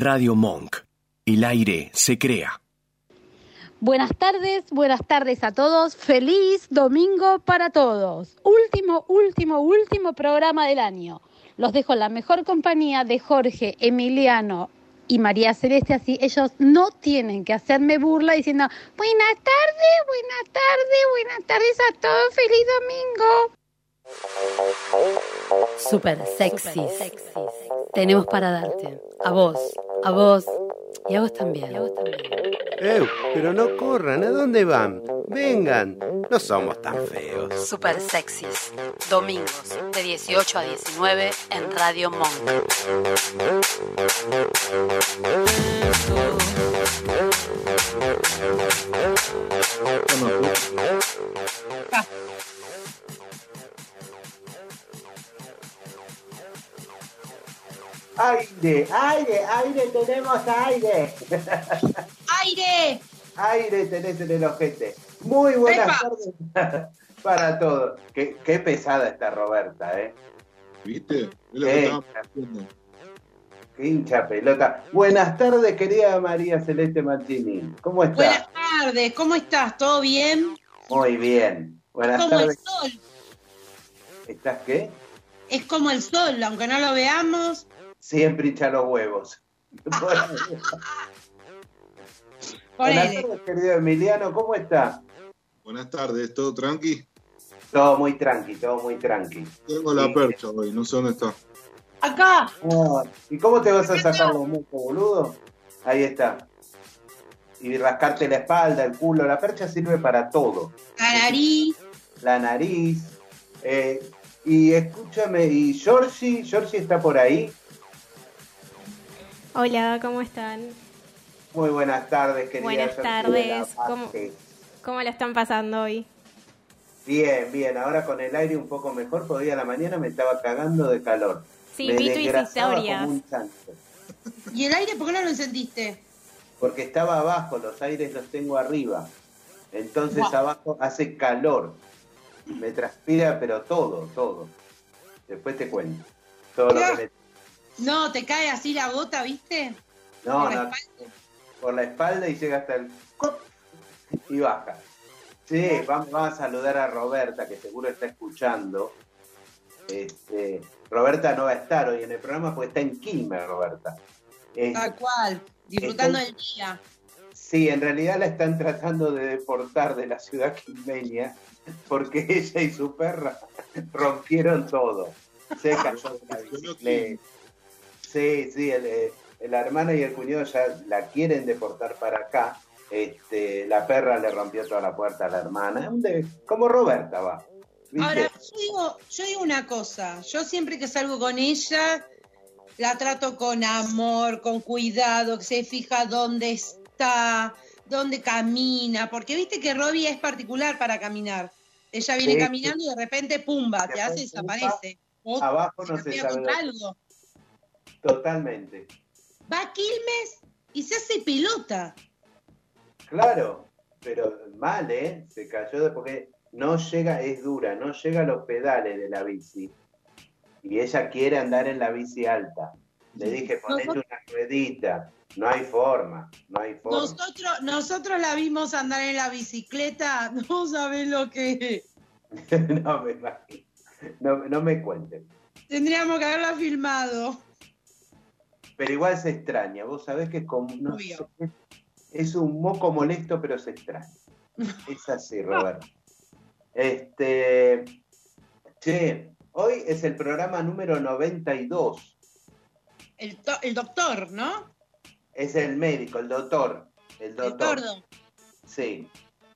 Radio Monk. El aire se crea. Buenas tardes, buenas tardes a todos. Feliz domingo para todos. Último, último, último programa del año. Los dejo en la mejor compañía de Jorge, Emiliano y María Celeste, así ellos no tienen que hacerme burla diciendo buenas tardes, buenas tardes, buenas tardes a todos, feliz domingo. Super sexy. Tenemos para darte. A vos, a vos y a vos también. A vos también. Eh, pero no corran, ¿a dónde van? Vengan, no somos tan feos. Super sexys. Domingos de 18 a 19 en Radio Monk. Aire, aire, aire, tenemos aire. ¡Aire! Aire tenés en el ojete. Muy buenas tardes para todos. Qué, qué pesada está Roberta, ¿eh? ¿Viste? Es lo que. Qué hincha pelota. Buenas tardes, querida María Celeste Martini. ¿Cómo estás? Buenas tardes, ¿cómo estás? ¿Todo bien? Muy bien. Buenas Como el tardes. sol, ¿Estás qué? es como el sol, aunque no lo veamos. Siempre hincha los huevos. Buenas tardes, querido Emiliano. ¿Cómo está? Buenas tardes, ¿todo tranqui? Todo muy tranqui, todo muy tranqui. Tengo la Sí. percha hoy, no sé dónde está. Acá, Ah, ¿Y cómo te vas a sacar los mocos, boludo? Ahí está. Y rascarte la espalda, el culo. La percha sirve para todo. la nariz. La nariz. Eh, y escúchame, ¿y Georgie? ¿Georgie está por ahí? Hola, ¿cómo están? Muy buenas tardes, querida. Buenas tardes, de la ¿cómo-. ¿Cómo lo están pasando hoy? Bien, bien. Ahora con el aire un poco mejor, porque hoy a la mañana me estaba cagando de calor. Sí, me vi tus historias. ¿Y el aire por qué no lo encendiste? Porque estaba abajo, los aires los tengo arriba. Entonces abajo hace calor. Me transpira, pero todo, todo. Después te cuento. Todo lo que me... No, te cae así la gota, ¿viste? No, Por la no, por la espalda y llega hasta el... ¡cop! y baja. Sí, vamos, vamos a saludar a Roberta, que seguro está escuchando. Este, Roberta no va a estar hoy en el programa porque está en Quilmes, Roberta. Este, Tal cual, disfrutando del día. Sí, en realidad la están tratando de deportar de la ciudad quilmeña porque ella y su perra rompieron todo. Se cayó de la bicicleta. Sí, sí, el, eh, la hermana y el cuñado ya la quieren deportar para acá. Este, la perra le rompió toda la puerta a la hermana. Como Roberta va. ¿viste? Ahora, yo digo, yo digo una cosa, yo siempre que salgo con ella, la trato con amor, con cuidado, que se fija dónde está, dónde camina, porque viste que Robbie es particular para caminar. Ella viene Sí, caminando y de repente, pumba, te hace y desaparece. Abajo no se se sabe. algo. Totalmente. Va a Quilmes y se hace pilota. Claro, pero mal, ¿eh? Se cayó de porque no llega, es dura, no llega a los pedales de la bici. Y ella quiere andar en la bici alta. Le dije, ponete Nosotros- una ruedita. No hay forma, no hay forma. Nosotros, nosotros la vimos andar en la bicicleta, no sabés lo que no me imagino. No, no me cuenten. tendríamos que haberla filmado. Pero igual se extraña. Vos sabés que es como. no sé, es un moco molesto, pero se extraña. Es así, Roberto. Este. Che, hoy es el programa número 92. El, to- el doctor, ¿no? Es el médico, el doctor. El El doctor. tordo. Sí.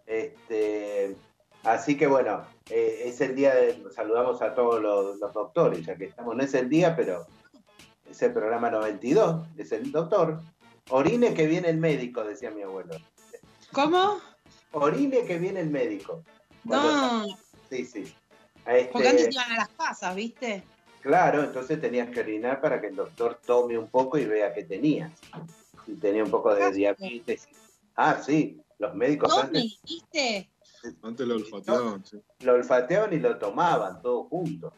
Este, así que bueno, eh, es el día de. Saludamos a todos los, los doctores, ya que estamos. No es el día, pero es el programa 92. Es el doctor. Orine que viene el médico, decía mi abuelo. ¿Cómo? Orine que viene el médico. No, Sí, sí. Este, porque antes iban a las casas, ¿viste? Claro, entonces tenías que orinar para que el doctor tome un poco y vea qué tenías. Si tenía un poco de diabetes. Ah, sí, los médicos ¿Dónde? antes ¿Viste? Antes lo olfateaban, sí. lo olfateaban y lo tomaban todos juntos.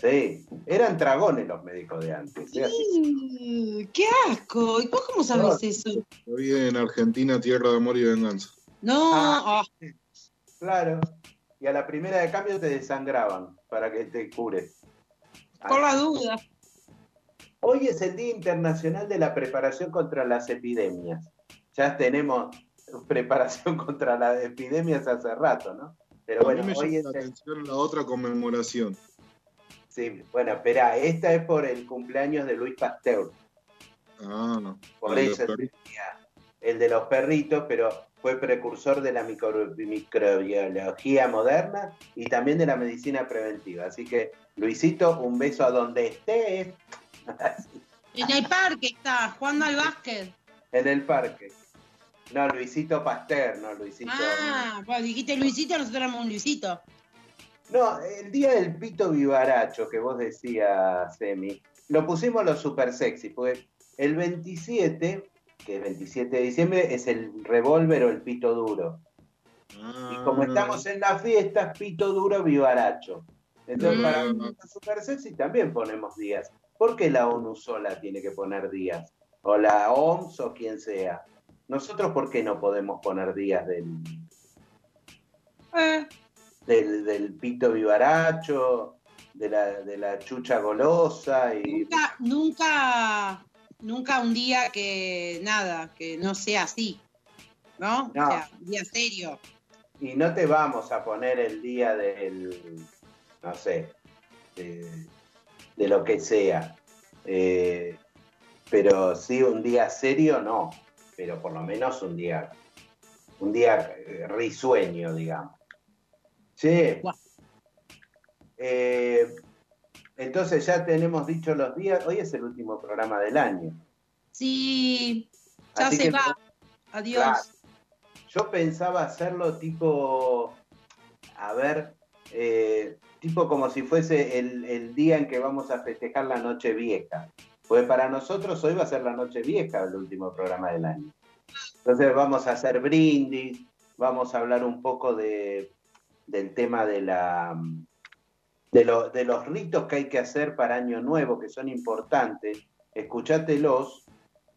Sí, eran dragones los médicos de antes. ¿eh? Así. Mm, ¡Qué asco! ¿Y vos cómo sabes No. eso? Hoy en Argentina, tierra de amor y venganza. No, Ah. ah, Claro. Y a la primera de cambio te desangraban para que te cures. por la duda. Hoy es el Día Internacional de la Preparación contra las Epidemias. Ya tenemos preparación contra las epidemias hace rato, ¿no? Pero a bueno, mí me hoy llama es la el- atención la otra conmemoración. Sí, bueno, espera, esta es por el cumpleaños de Luis Pasteur. Ah, no. Por de eso es el, de los perritos, pero fue precursor de la micro- microbiología moderna y también de la medicina preventiva. Así que, Luisito, un beso a donde estés, En el parque está, jugando al básquet. en el parque. No, Luisito Pasteur, no, Luisito. Ah, bueno, dijiste Luisito, nosotros éramos un Luisito. No, el día del pito vivaracho que vos decías, Semi, lo pusimos los super sexy, porque el 27, que es 27 de diciembre, es el revólver o el pito duro. Ah, Y como estamos en la fiesta, pito duro vivaracho. Entonces, Mm. para los super sexy también ponemos días. ¿Por qué la ONU sola tiene que poner días? O la OMS o quien sea. Nosotros, ¿por qué no podemos poner días del, Eh, del, del pito vivaracho, de la, de la chucha golosa y nunca, nunca, nunca un día que nada, que no sea así. ¿No? No. O sea, un día serio. y no te vamos a poner el día del, no sé, de, de lo que sea. Eh, pero sí, un día serio no, pero por lo menos un día, un día eh, risueño, digamos. Sí. Eh, entonces ya tenemos dicho los días, hoy es el último programa del año. Sí, ya Así se que- va. Adiós. Claro. Yo pensaba hacerlo tipo, a ver, eh, tipo como si fuese el, el día en que vamos a festejar la noche vieja. Pues para nosotros hoy va a ser la noche vieja, el último programa del año. Entonces vamos a hacer brindis, vamos a hablar un poco de, del tema de la de, lo- de los ritos que hay que hacer para Año Nuevo, que son importantes. Escuchátelos,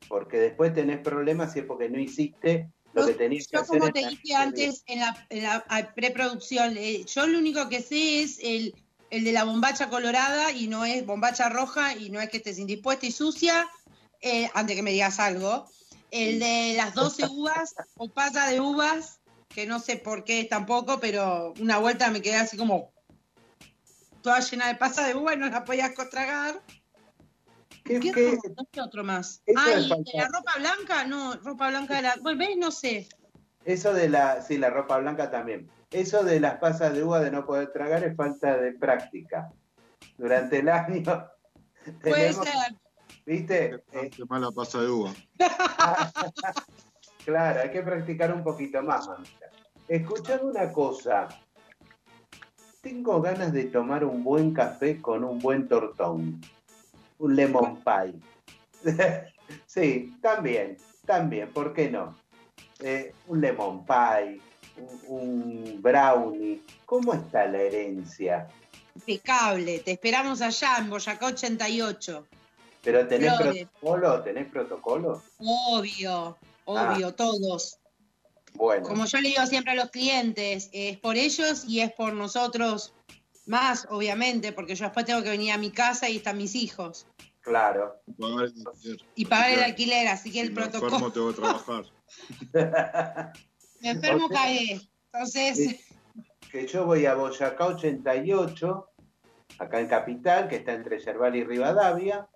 porque después tenés problemas si es porque no hiciste lo que tenías que Yo, hacer. como en te dije antes en la, en la a- preproducción, eh, yo lo único que sé es el, el de la bombacha colorada y no es bombacha roja y no es que estés indispuesta y sucia, eh, antes que me digas algo. El de las 12 uvas o pasa de uvas, que no sé por qué tampoco, pero una vuelta me quedé así como toda llena de pasa de uva y no la podías tragar. ¿Qué- ¿Qué, qué- otro? Más? Eso Ay, es ¿de falta- la ropa blanca? No, ropa blanca de la... Bueno, ¿ves? No sé. Eso de la, sí, la ropa blanca también. Eso de las pasas de uva de no poder tragar es falta de práctica. Durante el año Puede tenemos, ser. ¿viste? Qué mala pasa de uva. claro, hay que practicar un poquito más, mamita. Escuchame una cosa. Tengo ganas de tomar un buen café con un buen tortón. Un lemon pie. sí, también, también, ¿por qué no? Eh, un lemon pie, un, un brownie. ¿Cómo está la herencia? Impecable. Te esperamos allá en Boyacá 88. ¿Pero tenés Flores. protocolo? ¿Tenés protocolo? Obvio, obvio, todos. Bueno. Como yo le digo siempre a los clientes, es por ellos y es por nosotros más, obviamente, porque yo después tengo que venir a mi casa y están mis hijos. Claro. Pagar el alquiler. Y pagar el alquiler, así que Si el me enfermo, protocolo. tengo que trabajar. Me enfermo, cagué. Entonces, que yo voy a Boyacá 88, acá en Capital, que está entre Yerbal y Rivadavia,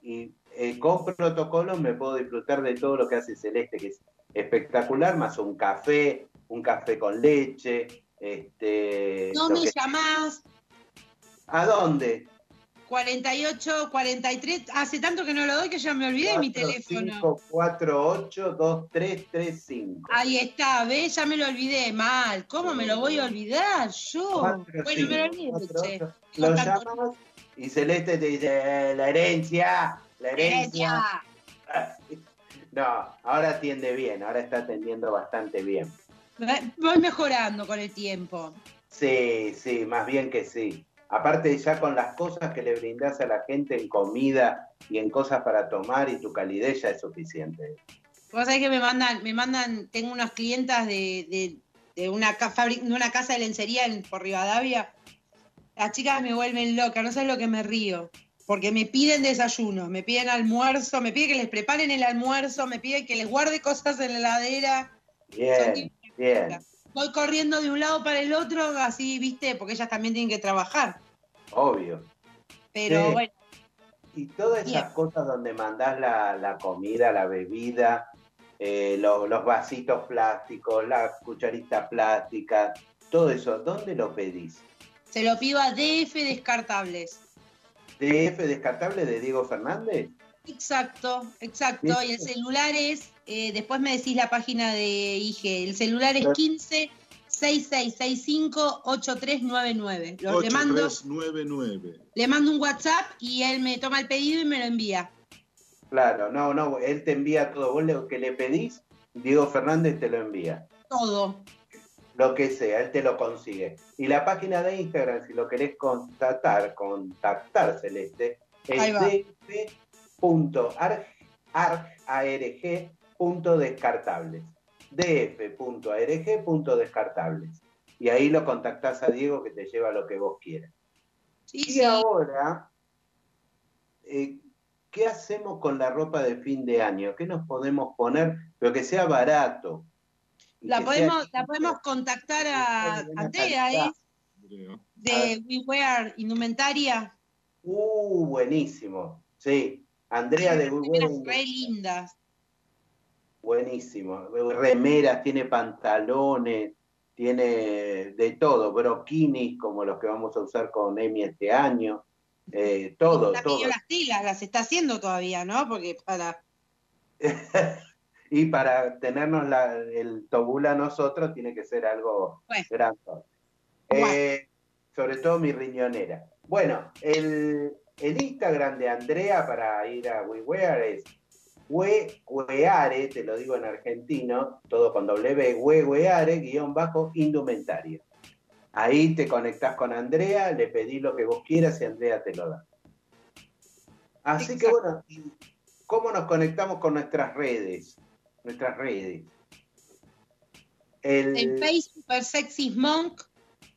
y eh, con protocolos me puedo disfrutar de todo lo que hace Celeste, que es espectacular, más un café, un café con leche. Este, no me que- llamás. ¿A dónde? 48, 43. Hace tanto que no lo doy que ya me olvidé mi teléfono. 45482335. Ahí está, ¿ves? Ya me lo olvidé mal. ¿Cómo me lo voy a olvidar yo? Cuatro, bueno, me lo olvidé, cuatro, che. ocho. Lo llamas y Celeste te dice, "Eh, la herencia, la herencia. No, ahora atiende bien, ahora está atendiendo bastante bien. Voy mejorando con el tiempo. Sí, sí, más bien que sí. Aparte ya con las cosas que le brindás a la gente en comida y en cosas para tomar y tu calidez ya es suficiente. Vos sabés que me mandan, me mandan, tengo unas clientas de, de, de una, de una casa de lencería en, por Rivadavia. Las chicas me vuelven loca, no sabes lo que me río. Porque me piden desayuno, me piden almuerzo, me piden que les preparen el almuerzo, me piden que les guarde cosas en la heladera. Bien, bien, Voy corriendo de un lado para el otro, así, viste, porque ellas también tienen que trabajar. obvio. Pero Sí. bueno, Y todas esas Bien. cosas donde mandás la, la comida, la bebida, eh, lo- los vasitos plásticos, la cucharita plástica, todo eso, ¿dónde lo pedís? se lo pido a DF Descartables. ¿DF descartable de Diego Fernández? Exacto, exacto. Y el celular es, eh, después me decís la página de IG, el celular es 15 6665 8399. Lo- Le mando, 8399. le mando un WhatsApp y él me toma el pedido y me lo envía. Claro, no, no, él te envía todo. Vos lo que le pedís, Diego Fernández te lo envía. Todo. Lo que sea, él te lo consigue. Y la página de Instagram, si lo querés contactar, contactar Celeste, es df.arg.descartables. df.arg.descartables. Y ahí lo contactás a Diego que te lleva lo que vos quieras. Sí, Y ahora, eh, ¿qué hacemos con la ropa de fin de año? ¿Qué nos podemos poner, pero que sea barato? La podemos, la podemos contactar a ¿eh? Andrea. De We Wear Indumentaria. Uh, buenísimo. Sí, Andrea de Remeras Google, re lindas. buenísimo. Remeras, tiene pantalones, tiene de todo, broquinis como los que vamos a usar con Emi este año. Eh, todo, todo. las telas, las está haciendo todavía, ¿no? Porque para. y para tenernos la- el tobula a nosotros tiene que ser algo grande. Eh, sobre todo mi riñonera. Bueno, el, el Instagram de Andrea para ir a WeWear es we, weare, te lo digo en argentino, todo con W, weweare, guion bajo, indumentario. Ahí te conectás con Andrea, le pedís lo que vos quieras y Andrea te lo da. Así que bueno, ¿cómo nos conectamos con nuestras redes? Nuestras redes. El- En Facebook, Super Sexy Monk.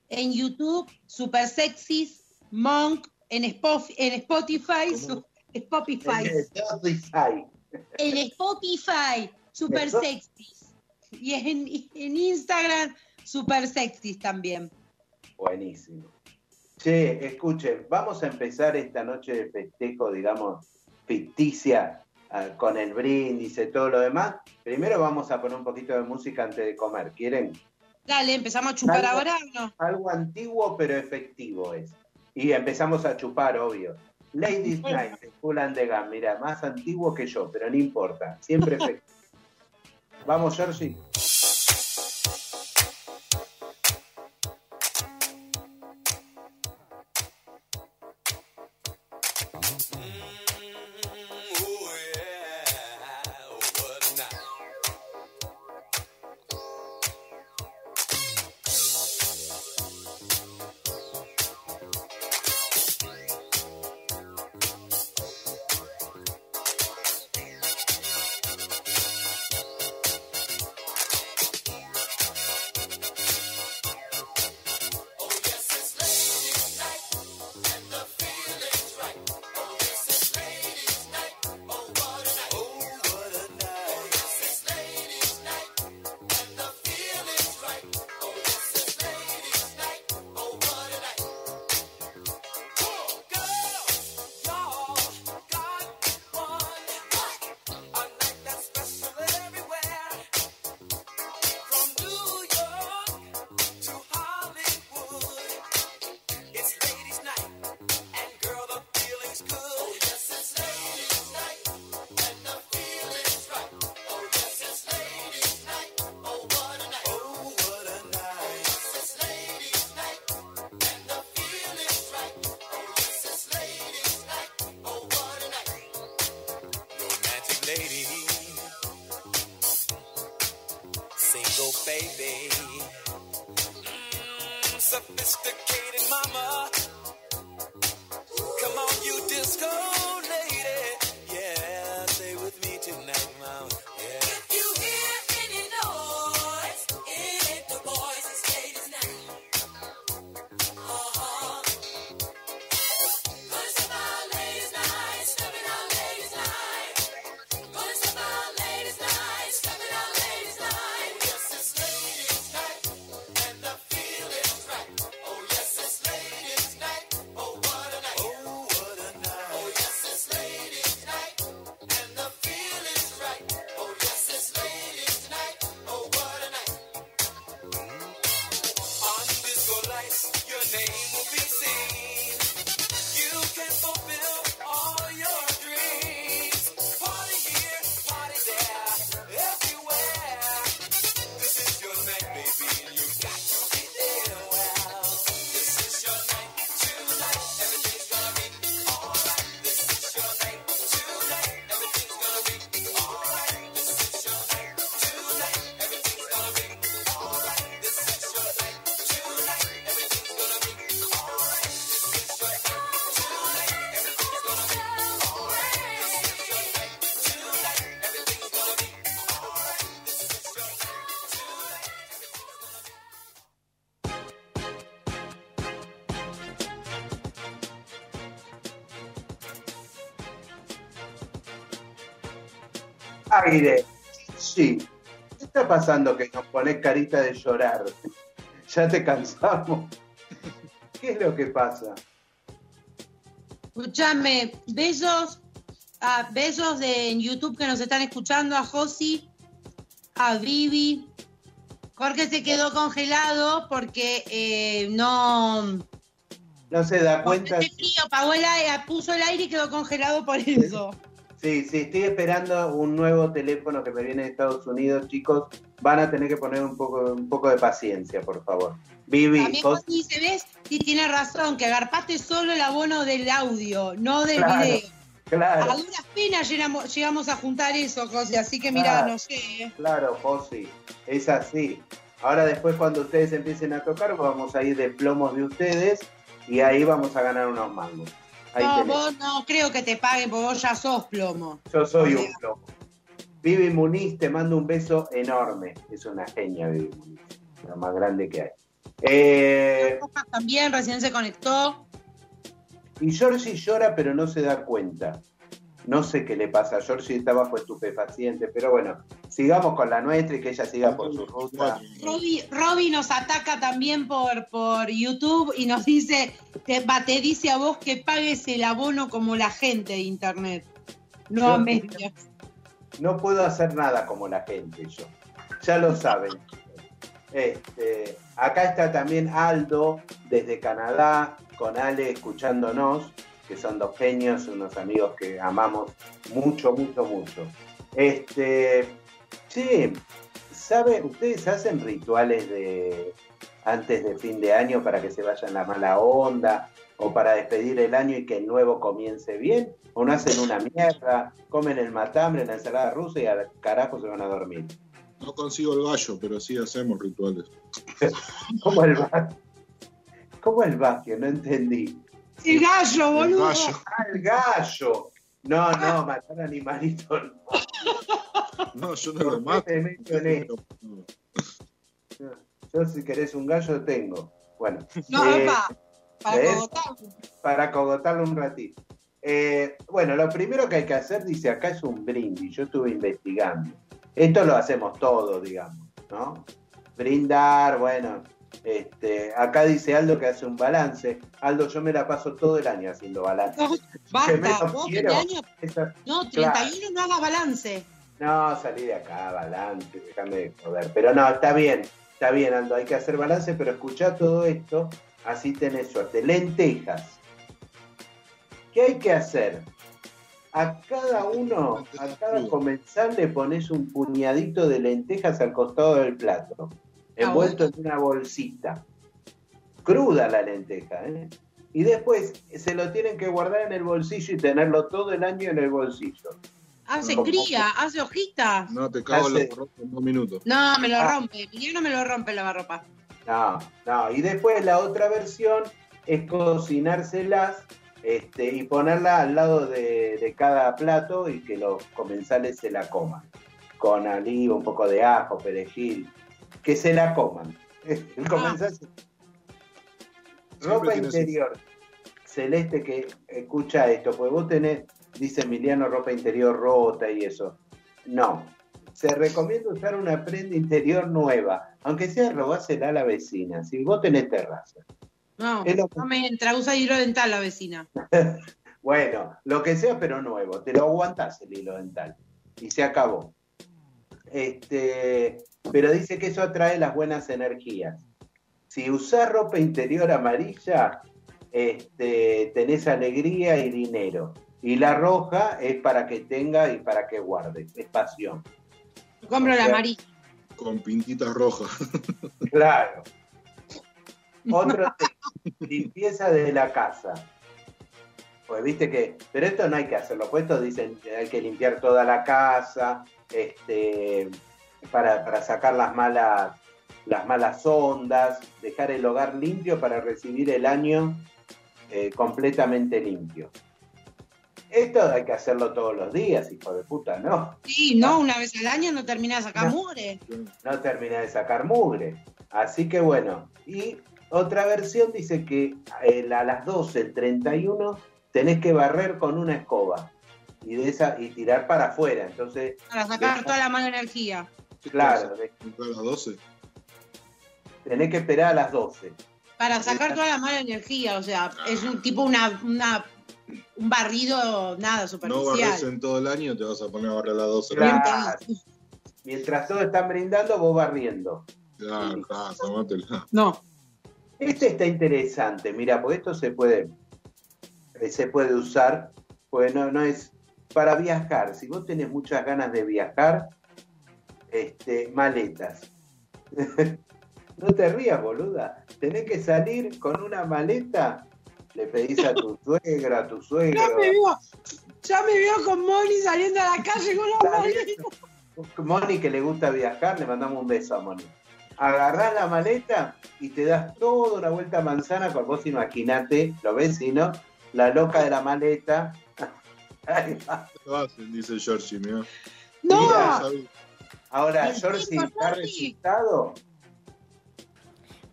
En YouTube, Super Sexy Monk. En, Spof- en Spotify, su- Spotify. En Spotify, Super Eso. Sexy. Y en, en Instagram, Super Sexy también. Buenísimo. Che, escuchen, vamos a empezar esta noche de festejo, digamos, ficticia, con el brindis y todo lo demás. Primero vamos a poner un poquito de música antes de comer. ¿Quieren? Dale, empezamos a chupar Algo- ahora o no? Algo antiguo pero efectivo es. Y empezamos a chupar, obvio. Ladies Night, de Cool and the Gang. Mira, más antiguo que yo, pero no importa. Siempre efectivo. Vamos, Georgie. Aire. Sí. ¿Qué está pasando que nos pones carita de llorar? Ya te cansamos. ¿Qué es lo que pasa? Escúchame, besos, a besos de en YouTube que nos están escuchando, a Josi, a Vivi. Jorge se quedó congelado porque eh, no. No se da cuenta. Hace frío, apagó el aire, puso el aire y quedó congelado por eso. Sí, sí, estoy esperando un nuevo teléfono que me viene de Estados Unidos, chicos. Van a tener que poner un poco, un poco de paciencia, por favor. Vivi, También vos- dice, ¿ves? Sí, tiene razón, que agarpaste solo el abono del audio, no del Claro, video. claro. A duras penas llegamos, llegamos a juntar eso, Josi, así que mira, Claro. no sé. ¿eh? Claro, Josi, es así. Ahora después cuando ustedes empiecen a tocar, vamos a ir de plomos de ustedes y ahí vamos a ganar unos mangos. Ahí No, tenés. vos no creo que te paguen, porque vos ya sos plomo. Yo soy un plomo. Vivi Muniz, te mando un beso enorme. Es una genia, Vivi Muniz. Lo más grande que hay. Eh, también recién se conectó. y Georgie llora, pero no se da cuenta. No sé qué le pasa. a Georgie está bajo estupefaciente, pero bueno, sigamos con la nuestra y que ella siga por su ruta. Robbie, Robbie nos ataca también por, por YouTube y nos dice, te, te dice a vos que pagues el abono como la gente de internet. No Yo- a medias. No puedo hacer nada como la gente yo. Ya lo saben. Este, acá está también Aldo desde Canadá con Ale escuchándonos, que son dos genios, unos amigos que amamos mucho, mucho, mucho. Este, sí, ¿sabe? ¿Ustedes hacen rituales de antes de fin de año para que se vayan la mala onda o para despedir el año y que el nuevo comience bien? ¿O no hacen una mierda, comen el matambre, la ensalada rusa y al carajo se van a dormir? No consigo el gallo, pero sí hacemos rituales. ¿Cómo el vacío? ¿Cómo el vacío? No entendí. El gallo, boludo. Ah, el gallo. No, no, matar animalitos. No, yo no lo mato. Te meto en esto. Yo si querés un gallo tengo. Bueno. No, eh, epa, para ¿ves? cogotarlo. para cogotarlo un ratito. Eh, bueno, lo primero que hay que hacer, dice acá, es un brindis. Yo estuve investigando. Esto lo hacemos todos, digamos, ¿no? Brindar, bueno. Este, acá dice Aldo que hace un balance. Aldo, yo me la paso todo el año haciendo balance. No, basta, vos quiero. 20 años. Esa- No, Claro. 31 no hagas balance. No, salí de acá, balance, déjame de joder. Pero no, está bien, está bien, Aldo, hay que hacer balance, pero escuchá todo esto, así tenés suerte. Lentejas. ¿Qué hay que hacer? A cada uno, a cada comensal le pones un puñadito de lentejas al costado del plato, envuelto en una bolsita. Cruda la lenteja, ¿eh? Y después se lo tienen que guardar en el bolsillo y tenerlo todo el año en el bolsillo. Hace Como- cría, hace hojitas. No, te cago en los dos minutos. No, me lo Ah. rompe. Emiliano me lo rompe la lavarropa. No, no. Y después la otra versión es cocinárselas este, y ponerla al lado de, de cada plato y que los comensales se la coman. Con oliva, un poco de ajo, perejil, que se la coman. El comensal se- Ropa interior, celeste que escucha esto, porque vos tenés, dice Emiliano, ropa interior rota y eso. No, se recomienda usar una prenda interior nueva, aunque sea robársela a la vecina, si vos tenés terraza. No, lo no me entra, usa hilo dental la vecina. Bueno, lo que sea, pero nuevo, te lo aguantás el hilo dental. Y se acabó. Este, pero dice que eso atrae las buenas energías. Si usás ropa interior amarilla, este, tenés alegría y dinero. Y la roja es para que tenga y para que guarde, es pasión. Compro la amarilla. Con pintitas rojas. Claro. Otro tema, limpieza de la casa. Pues viste que, pero esto no hay que hacerlo, pues esto dicen que hay que limpiar toda la casa, este, para, para sacar las malas, las malas ondas, dejar el hogar limpio para recibir el año eh, completamente limpio. Esto hay que hacerlo todos los días, hijo de puta, ¿no? Sí, no, una vez al año no termina de sacar No. mugre. no termina de sacar mugre. Así que bueno, y otra versión dice que a las 12, el 31, tenés que barrer con una escoba y, de esa, y tirar para afuera. Entonces, Para sacar toda la mala energía. Claro, A las 12. tenés que esperar a las 12. Para sacar toda la mala energía, o sea, es un tipo una, una un barrido nada No superficial. barres en todo el año, te vas a poner a barrer a las 12. Claro. Mientras todos están brindando, vos barriendo. Claro, claro, tomátela. No. Este está interesante, mira, porque esto se puede, se puede usar, pues no, no es para viajar. Si vos tenés muchas ganas de viajar, este, maletas. no te rías, boluda. Tenés que salir con una maleta, le pedís a tu suegro, a tu suegro. Ya me veo, ya me veo con Moni saliendo a la calle con la maleta. Moni, que le gusta viajar, le mandamos un beso a Moni. Agarrás la maleta y te das toda una vuelta a manzana con vos imaginate, lo ves, si no, la loca de la maleta. Ahí va. Lo hacen, dice Georgie. No, Mira, ¿Sabes? Ahora, ¿está Georgie. resultado?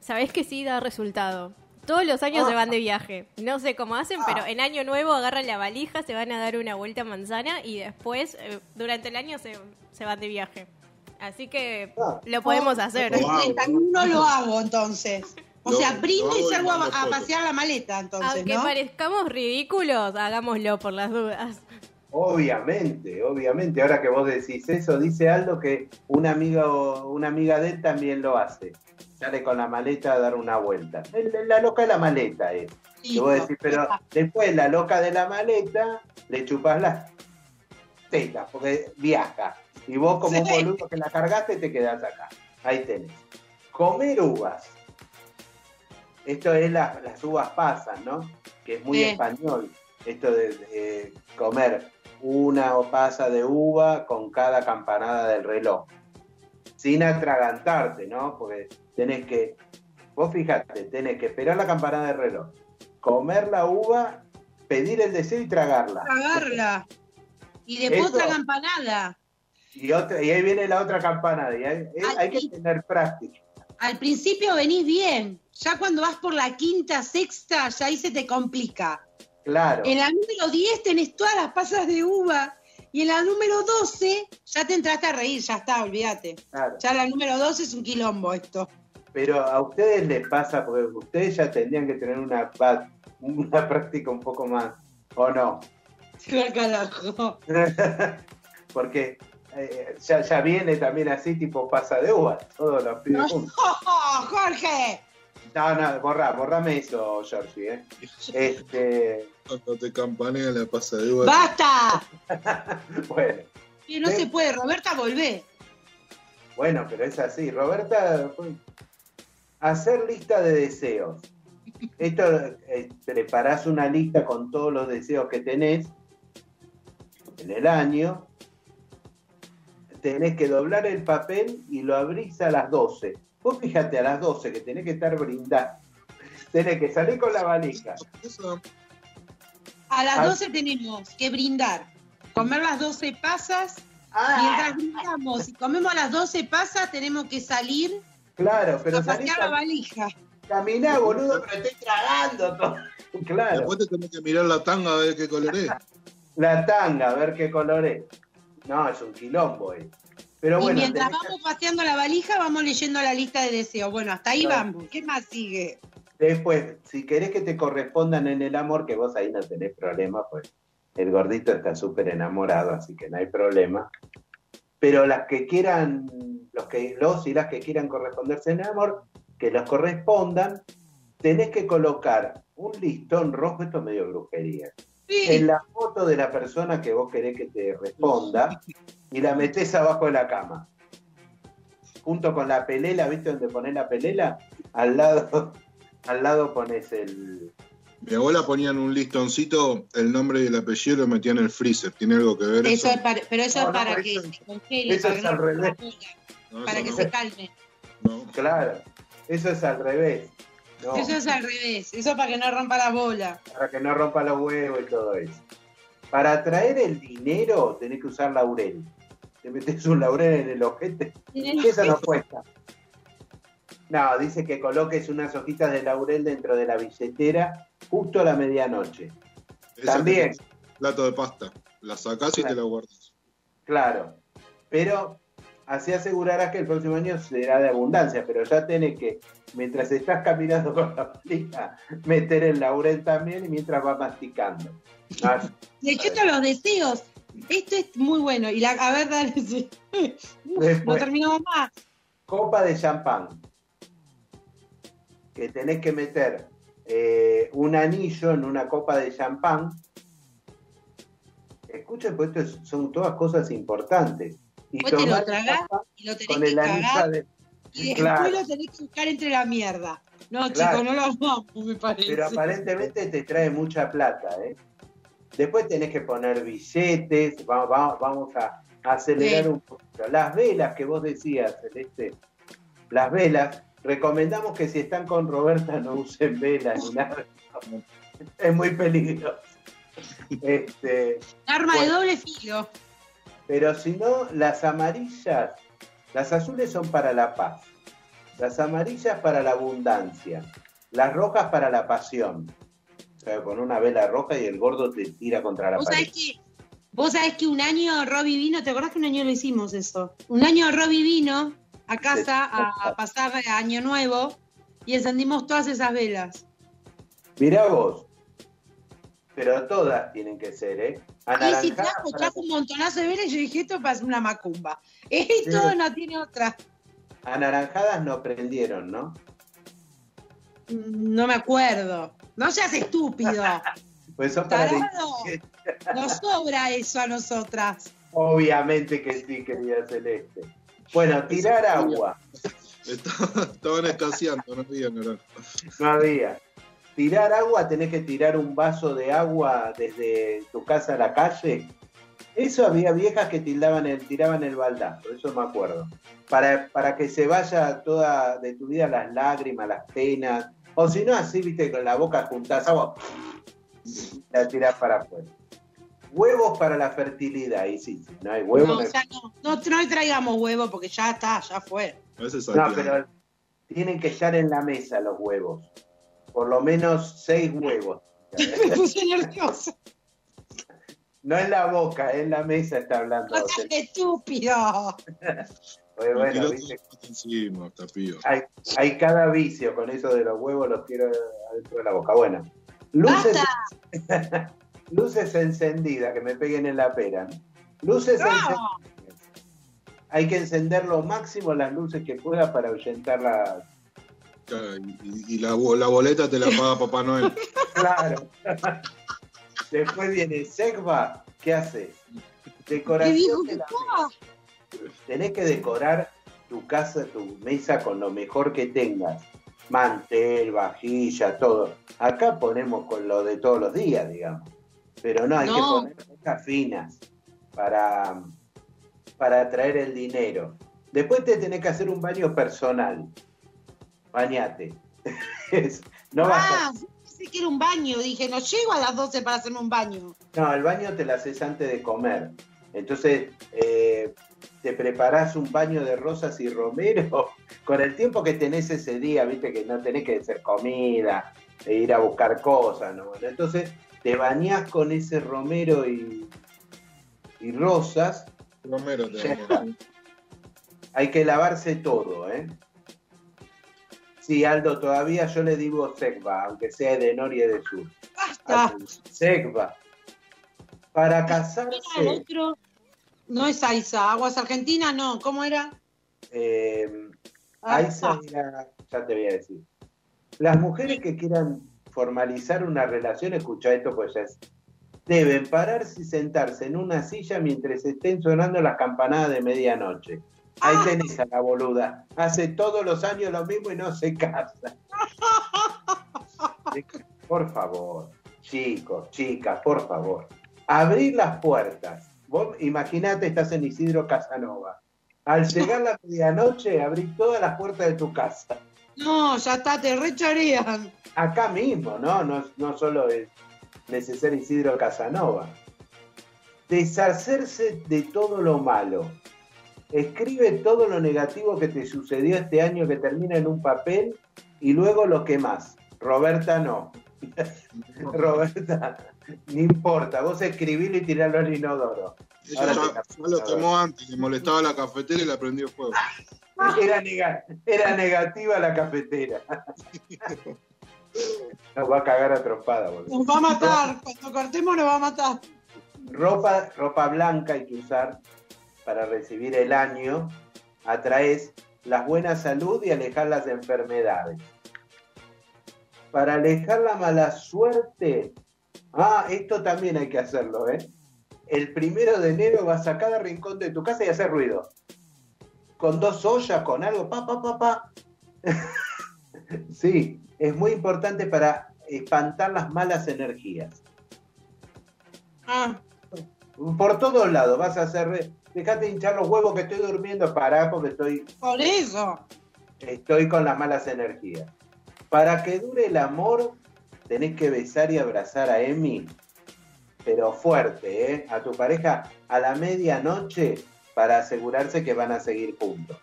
Sabés que sí da resultado. Todos los años Ah. se van de viaje. No sé cómo hacen, pero en año nuevo agarran la valija, se van a dar una vuelta a manzana y después, eh, durante el año, se, se van de viaje. Así que Ah. lo podemos hacer. el 31 lo hago entonces. O sea, brindo hago y salgo a, a pasear la maleta entonces, Aunque ¿no? parezcamos ridículos, hagámoslo por las dudas. Obviamente, obviamente. Ahora que vos decís eso, dice Aldo que una amiga, una amiga de él también lo hace. Sale con la maleta a dar una vuelta. El- La loca de la maleta es. Voy a decir, pero después la loca de la maleta le chupas las tetas, porque viaja. Y vos como un Sí. boludo que la cargaste te quedás acá. Ahí tenés. Comer uvas. Esto es la- las uvas pasas, ¿no? Que es muy Sí. español. Esto de, de comer una pasa de uva con cada campanada del reloj. Sin atragantarte, ¿no? Porque tenés que, vos fijate, tenés que esperar la campanada del reloj, comer la uva, pedir el deseo y tragarla. Tragarla. Y después Eso. otra campanada. Y, otra, y ahí viene la otra campanada. Y hay, eh, Ay, hay que tener práctica. Al principio venís bien. Ya cuando vas por la quinta, sexta, ya ahí se te complica. Claro. En la número 10 tenés todas las pasas de uva. Y en la número 12 ya te entraste a reír, ya está, olvídate. claro. Ya la número 12 es un quilombo esto. Pero a ustedes les pasa, porque ustedes ya tendrían que tener una, una práctica un poco más, ¿o no? Carajo. porque eh, ya, ya viene también así, tipo pasa de uva, todos los pibes No, juntos. Jorge. No, no, borra, borrame eso, Georgie, ¿eh? Este, Cuando te campanea la pasa de uva. ¡Basta! bueno, Que no se puede, Roberta, volvé. bueno, pero es así. Roberta, hacer lista de deseos. Esto, eh, preparás una lista con todos los deseos que tenés en el año. Tenés que doblar el papel y lo abrís a las 12. Vos fíjate a las 12 que tenés que estar brindando. Tenés que salir con la valija. A las Ah. 12 tenemos que brindar, comer las 12 pasas. Ah. Mientras brindamos y comemos las 12 pasas, tenemos que salir Claro, pero a pasear la a valija. caminar, boludo, pero estoy tragando todo. Claro. Después te tenés que mirar la tanga a ver qué color es. La tanga, a ver qué color es. No, es un quilombo, eh. Pero y mientras tenés vamos paseando la valija, vamos leyendo la lista de deseos. Bueno, hasta ahí Claro. vamos. ¿Qué más sigue? después, si querés que te correspondan en el amor, que vos ahí no tenés problema, pues el gordito está súper enamorado, así que no hay problema. Pero las que quieran, los, que, los y las que quieran corresponderse en el amor, que los correspondan, tenés que colocar un listón rojo, esto es medio brujería, en la foto de la persona que vos querés que te responda y la metés abajo de la cama. Junto con la pelela, ¿viste dónde ponés la pelela? Al lado, al lado pones el. Mi abuela ponía en un listoncito el nombre y el apellido y lo metía en el freezer. ¿Tiene algo que ver Eso eso? es para, pero eso No, es para que se congele, eso para es que, al no revés. rompa la bola, No, para eso que no. se calme. No. Claro, eso es al revés. No, Eso es al revés. Eso es para que no rompa la bola. para que no rompa los huevos y todo eso. Para traer el dinero tenés que usar laurel. Te metes un laurel en el ojete. Eso no cuesta. No, dice que coloques unas hojitas de laurel dentro de la billetera justo a la medianoche. Esa También. Plato de pasta. La sacás y te la guardas. Claro, pero así asegurarás que el próximo año será de abundancia, pero ya tenés que, mientras estás caminando con la valija, meter el laurel también y mientras vas masticando. Ah, Leyendo los deseos. Esto es muy bueno. Y la, a ver, dale. sí. No terminamos más. copa de champán, que tenés que meter eh, un anillo en una copa de champán. Escuchen, pues esto es- son todas cosas importantes. Y Vos te lo tragás y lo tenés que cagar. de... Y después Claro. lo tenés que buscar entre la mierda. No, Claro. chicos, no lo hagamos, me parece. Pero aparentemente te trae mucha plata, ¿eh? Después tenés que poner billetes, va- va- vamos a acelerar Sí. un poquito. Las velas que vos decías, Celeste, las velas, recomendamos que si están con Roberta no usen velas ni nada. Es muy peligroso. Este, Arma de doble filo. Pero si no, las amarillas, las azules son para la paz, las amarillas para la abundancia, las rojas para la pasión. O sea, con una vela roja y el gordo te tira contra la Vos pared. sabés que, vos sabés que un año Robbie vino, ¿te acordás que un año lo hicimos eso? Un año Robbie vino a casa a, a pasar año nuevo y encendimos todas esas velas. Mirá vos. Pero todas tienen que ser, ¿eh? Y si Anaranjadas trajo, para- trajo un montonazo de velas y yo dije, esto pasa una macumba. Esto no tiene otra. anaranjadas no prendieron, ¿no? No me acuerdo. No seas estúpido. Pues son para Tarado. Nos sobra eso a nosotras. Obviamente que sí, querida Celeste. Bueno, tirar agua. Estaba- estaban escaseando, no había naranja. No había. Tirar agua, tenés que tirar un vaso de agua desde tu casa a la calle. Eso había viejas que tildaban el, tiraban el baldazo, eso me acuerdo. Para, para que se vaya toda de tu vida las lágrimas, las penas. O si no, así, viste, con la boca juntás agua, la tirás para afuera. Huevos para la fertilidad, y sí, no hay huevos. No, no hay- ya no, no, no traigamos huevo porque ya está, ya fue. No, pero tienen que estar en la mesa los huevos. Por lo menos seis huevos. Me puse nerviosa. No en la boca, en la mesa está hablando. No seas estúpido. Pues bueno, viste, encima, hay, hay cada vicio con eso de los huevos, los quiero adentro de la boca. Bueno, luces, luces encendidas, que me peguen en la pera. Luces No. encendidas. Hay que encender lo máximo las luces que pueda para ahuyentar la... Claro, Y, y la, bo- la boleta te la paga Papá Noel. Claro. Después viene Segva, ¿qué haces? ¿Qué Decoración dijo de que la estaba? tenés que decorar tu casa, tu mesa con lo mejor que tengas. Mantel, vajilla, todo. Acá ponemos con lo de todos los días, digamos. Pero no, hay No. que poner cosas finas para, para traer el dinero. Después te tenés que hacer un baño personal. Bañate. No vas a- Ah, sí que hiciera un baño. Dije, no llego a las 12 para hacerme un baño. No, el baño te lo haces antes de comer. Entonces, eh, te preparás un baño de rosas y romero con el tiempo que tenés ese día, viste que no tenés que hacer comida, e ir a buscar cosas, ¿no? Bueno, entonces, te bañás con ese romero y, y rosas. Romero te. Hay que lavarse todo, ¿eh? Sí, Aldo, todavía yo le digo Segva, aunque sea de Nor y de Sur. Basta. Segva. Para casarse, otro. No es Aiza, Aguas Argentina, no. ¿Cómo era? eh, Aiza era- ya te voy a decir. Las mujeres que quieran formalizar una relación, escucha esto, pues ya es. Deben pararse y sentarse en una silla mientras estén sonando las campanadas de medianoche. Ahí Ah. tenés a la boluda. Hace todos los años lo mismo y no se casa. Por favor, chicos, chicas, por favor. Abrir las puertas. Vos imaginate, estás en Isidro Casanova. Al llegar la medianoche, abrir todas las puertas de tu casa. No, ya está, te rechorean. Acá mismo, ¿no? No, no solo es necesario Isidro Casanova. Deshacerse de todo lo malo. Escribe todo lo negativo que te sucedió este año que termina en un papel y luego lo que más. Roberta no. Roberta, no importa. Vos escribilo y tiralo al inodoro. Ella ya, lo quemó antes, le molestaba la cafetera y la prendió fuego. Era, era negativa la cafetera. Nos va a cagar a trompada, boludo. Nos va a matar. Cuando cortemos nos va a matar. Ropa, ropa blanca hay que usar para recibir el año. Atraes la buena salud y alejar las enfermedades. Para alejar la mala suerte. Ah, esto también hay que hacerlo, ¿eh? El primero de enero vas a cada rincón de tu casa y hacer ruido. Con dos ollas, con algo, pa, pa, sí, es muy importante para espantar las malas energías. Ah, Por todos lados vas a hacer. Dejate hinchar los huevos que estoy durmiendo, pará porque estoy, por eso. estoy con las malas energías. Para que dure el amor, tenés que besar y abrazar a Emi, pero fuerte, ¿eh? A tu pareja a la medianoche para asegurarse que van a seguir juntos.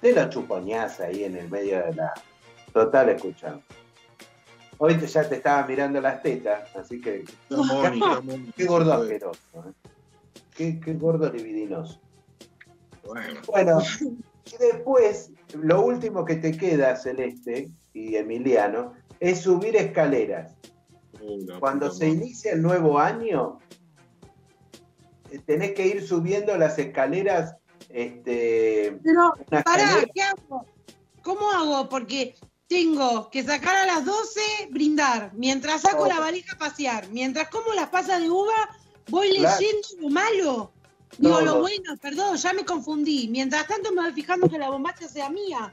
Te lo chupoñás ahí en el medio de la. Total, escuchando. Hoy te- ya te estaba mirando las tetas, así que. Qué gordo asqueroso. ¿eh? Qué, qué gordo libidinoso. Bueno, Bueno, y después, lo último que te queda, Celeste y Emiliano, es subir escaleras. una Cuando se madre. inicia el nuevo año, eh, tenés que ir subiendo las escaleras. Este, Pero, pará, escalera- ¿qué hago? ¿Cómo hago? Porque tengo que sacar a las 12, brindar. Mientras saco Oh. la valija, pasear. Mientras como las pasas de uva, voy Claro. leyendo lo malo. Digo, Todo. lo bueno, perdón, ya me confundí. Mientras tanto me voy fijando que la bombacha sea mía.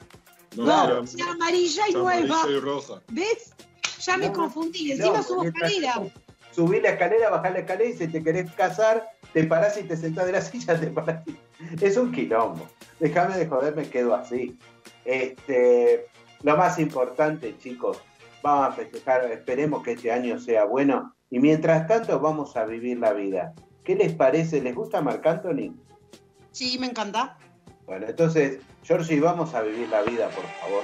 No, No, sea amarilla y nueva. amarilla y roja. ¿Ves? Ya me No, confundí. no, Encima subo escalera. Subí la escalera, bajá la escalera y si te querés casar, te parás y te sentás de la silla, te parás. y- Es un quilombo. Déjame de joder, me quedo así. Este, lo más importante, chicos, vamos a festejar, esperemos que este año sea bueno. Y mientras tanto, vamos a vivir la vida. ¿Qué les parece? ¿Les gusta Marc Anthony? Sí, me encanta. Bueno, entonces, Georgie, vamos a vivir la vida, por favor.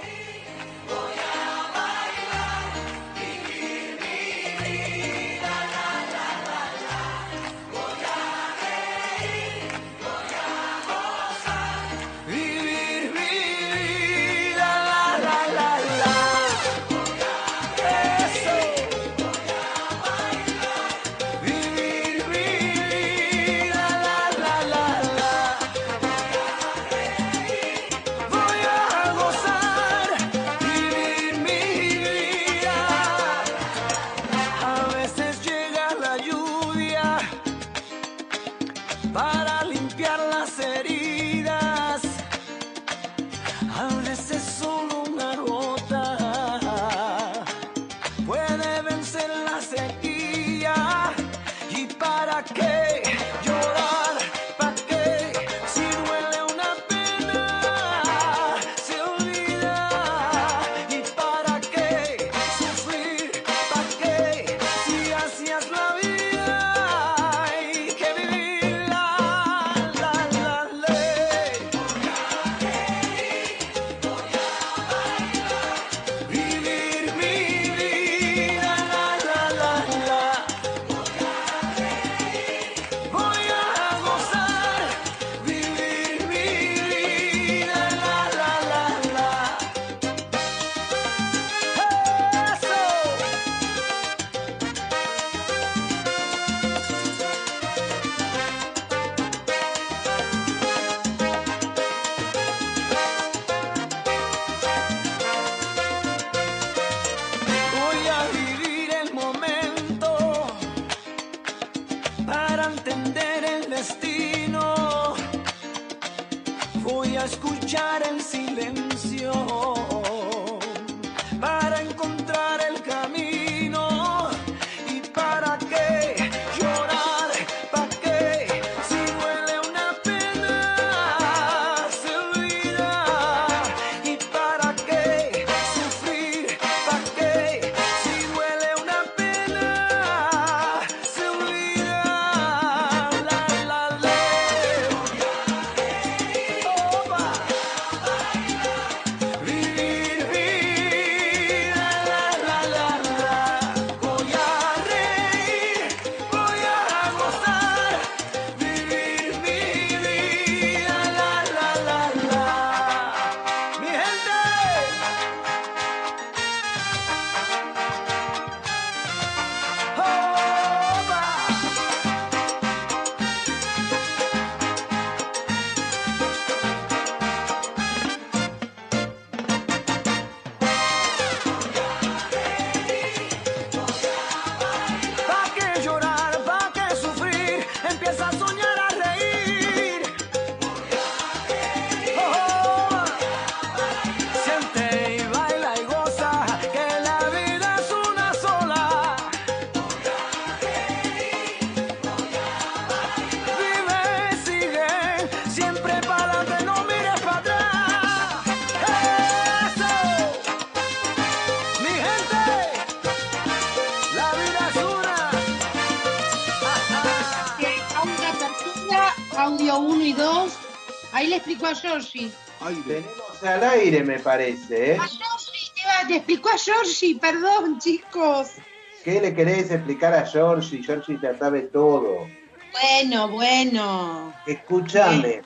Aire, me parece, ¿eh? Georgie, te- explicó a Georgie, perdón, chicos. ¿Qué le querés explicar a Georgie? Georgie te sabe todo. Bueno, bueno. Escúchame.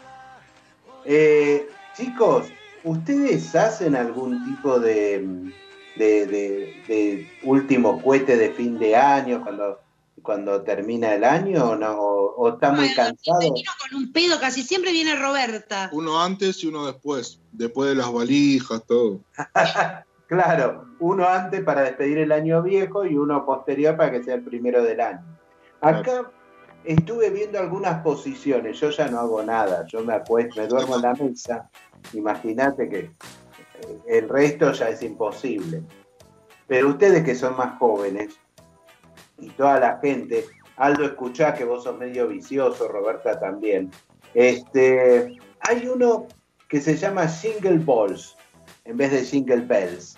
Eh, chicos, ¿ustedes hacen algún tipo de, de, de- de último cohete de fin de año cuando, cuando termina el año o no? ¿O, o está muy cansado? Con un pedo casi siempre viene Roberta. Uno antes y uno después. Después de las valijas, todo. Claro, uno antes para despedir el año viejo y uno posterior para que sea el primero del año. Acá estuve viendo algunas posiciones, yo ya no hago nada, yo me acuesto, me duermo en la mesa, imagínate que eh, el resto ya es imposible. Pero ustedes que son más jóvenes y toda la gente, Aldo escuchá que vos sos medio vicioso, Roberta también, este, hay uno que se llama Single Balls en vez de Jingle Bells.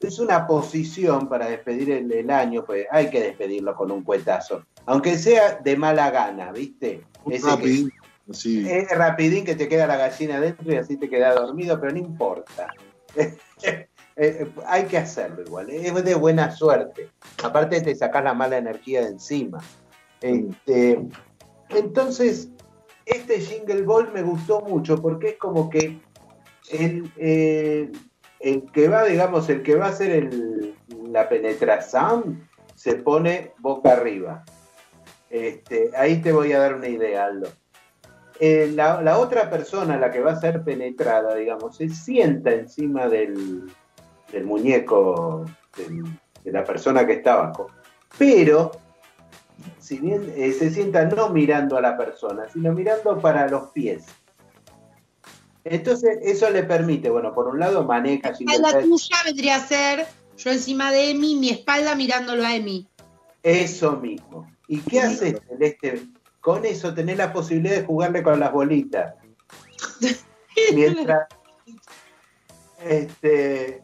Es una posición para despedir el, el año, pues hay que despedirlo con un cuetazo. Aunque sea de mala gana, ¿viste? Que- Rapidín, así. es rapidín que te queda la gallina adentro y así te queda dormido, pero no importa. Eh, hay que hacerlo igual, es de buena suerte. Aparte te sacas la mala energía de encima. Este, entonces, este Jingle Ball me gustó mucho porque es como que el, eh, el que va, digamos, el que va a hacer el- la penetración se pone boca arriba. Este, ahí te voy a dar una idea, Aldo. Eh, la, la otra persona, la que va a ser penetrada, digamos, se sienta encima del, del muñeco del- de la persona que está abajo. Pero, si bien eh, se sienta no mirando a la persona, sino mirando para los pies. Entonces, eso le permite, bueno, por un lado maneja La espalda tuya vendría a ser yo encima de Emi, mi espalda mirándolo a Emi. Eso mismo. ¿Y qué haces, Celeste? Con eso tenés la posibilidad de jugarle con las bolitas. Mientras. Este.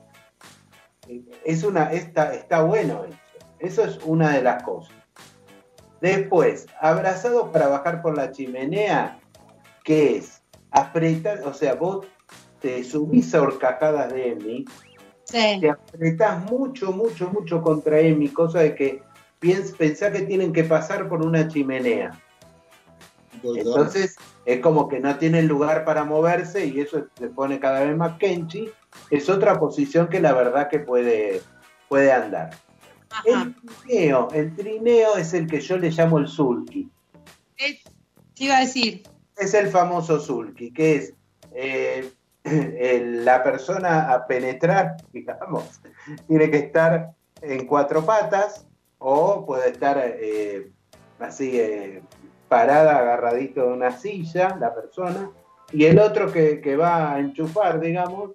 Es una. Está, está bueno eso. Eso es una de las cosas. Después, abrazados para bajar por la chimenea, ¿qué es? Apretar, o sea, vos te subís a horcajadas de Emi, te apretás mucho, mucho, mucho contra Emi, cosa de que piens, pensá que tienen que pasar por una chimenea. Entonces es como que no tienen lugar para moverse y eso se pone cada vez más kenchi. Es otra posición que la verdad que puede, puede andar. El trineo, el trineo es el que yo le llamo el sulky. ¿Qué iba a decir? Es el famoso sulky, que es eh, el- la persona a penetrar, digamos, tiene que estar en cuatro patas o puede estar eh, así eh, parada, agarradito de una silla, la persona, Y el otro que, que va a enchufar, digamos,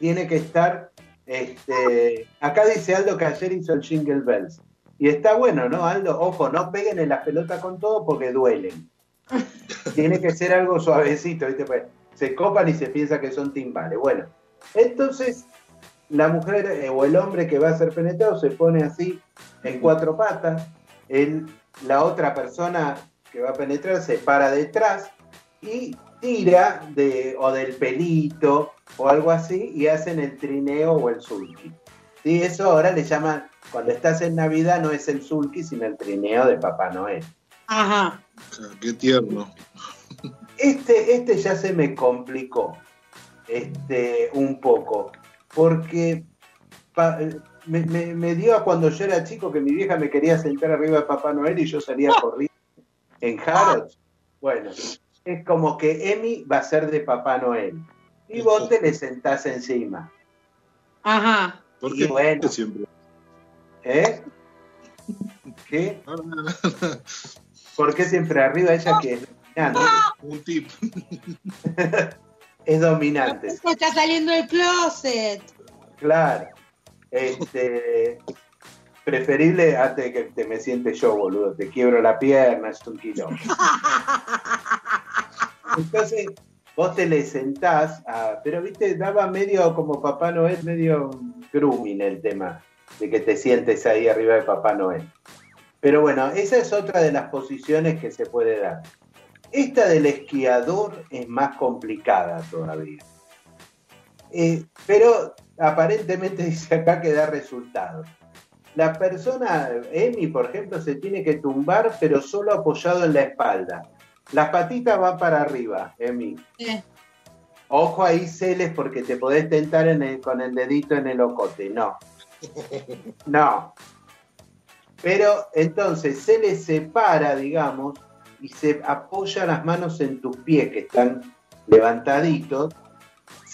tiene que estar. Este, acá dice Aldo que ayer hizo el Jingle Bells. Y está bueno, ¿no, Aldo? Ojo, no peguen en las pelotas con todo porque duelen. Tiene que ser algo suavecito, ¿viste? Pues se copan y se piensa que son timbales. Bueno, entonces la mujer eh, o el hombre que va a ser penetrado se pone así en cuatro patas. El- la otra persona que va a penetrar se para detrás y tira de, o del pelito o algo así y hacen el trineo o el sulky. Sí, eso ahora le llaman, cuando estás en Navidad no es el sulky, sino el trineo de Papá Noel. Ajá. Qué tierno. Este, este ya se me complicó este, un poco, porque pa- me, me- me dio a cuando yo era chico que mi vieja me quería sentar arriba de Papá Noel y yo salía corriendo en Harrods. Bueno, es como que Emi va a ser de Papá Noel y vos te le sentás encima. Ajá. ¿Por Y qué bueno. siempre? ¿Eh? ¿Qué? No, no, no, ¿Por qué siempre arriba ella que es dominante? Un tip. Es dominante. Está saliendo del closet. Claro. Este, preferible antes de que te me sientes yo, boludo. Te quiebro la pierna, es un kilo. Entonces, vos te le sentás, a- pero viste, daba medio como Papá Noel, medio grooming el tema de que te sientes ahí arriba de Papá Noel. Pero bueno, esa es otra de las posiciones que se puede dar. Esta del esquiador es más complicada todavía. Eh, pero aparentemente dice acá que da resultados. La persona, Emi, por ejemplo, se tiene que tumbar, pero solo apoyado en la espalda. Las patitas van para arriba, Emi. Sí. Ojo ahí, Celes, porque te podés tentar en el- con el dedito en el ocote. No. No. Pero entonces se le separa, digamos, y se apoya las manos en tus pies que están levantaditos.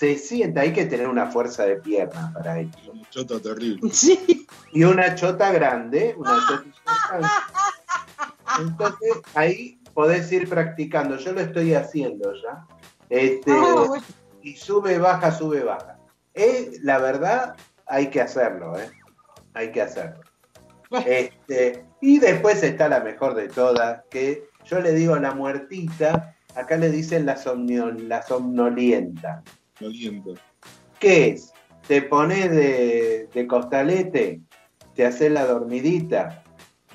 Se sienta, hay que tener una fuerza de pierna para eso. Una chota terrible. Sí. Y una chota grande, una chota importante. Entonces ahí podés ir practicando. Yo lo estoy haciendo ya. Este, Ah, bueno. y sube, baja, sube, baja. Eh, la verdad, hay que hacerlo, ¿eh? Hay que hacerlo. Este, y después está la mejor de todas, que yo le digo la muertita, acá le dicen la, somnio- la somnolienta. Aliento. ¿Qué es? Te pones de, de costalete, te haces la dormidita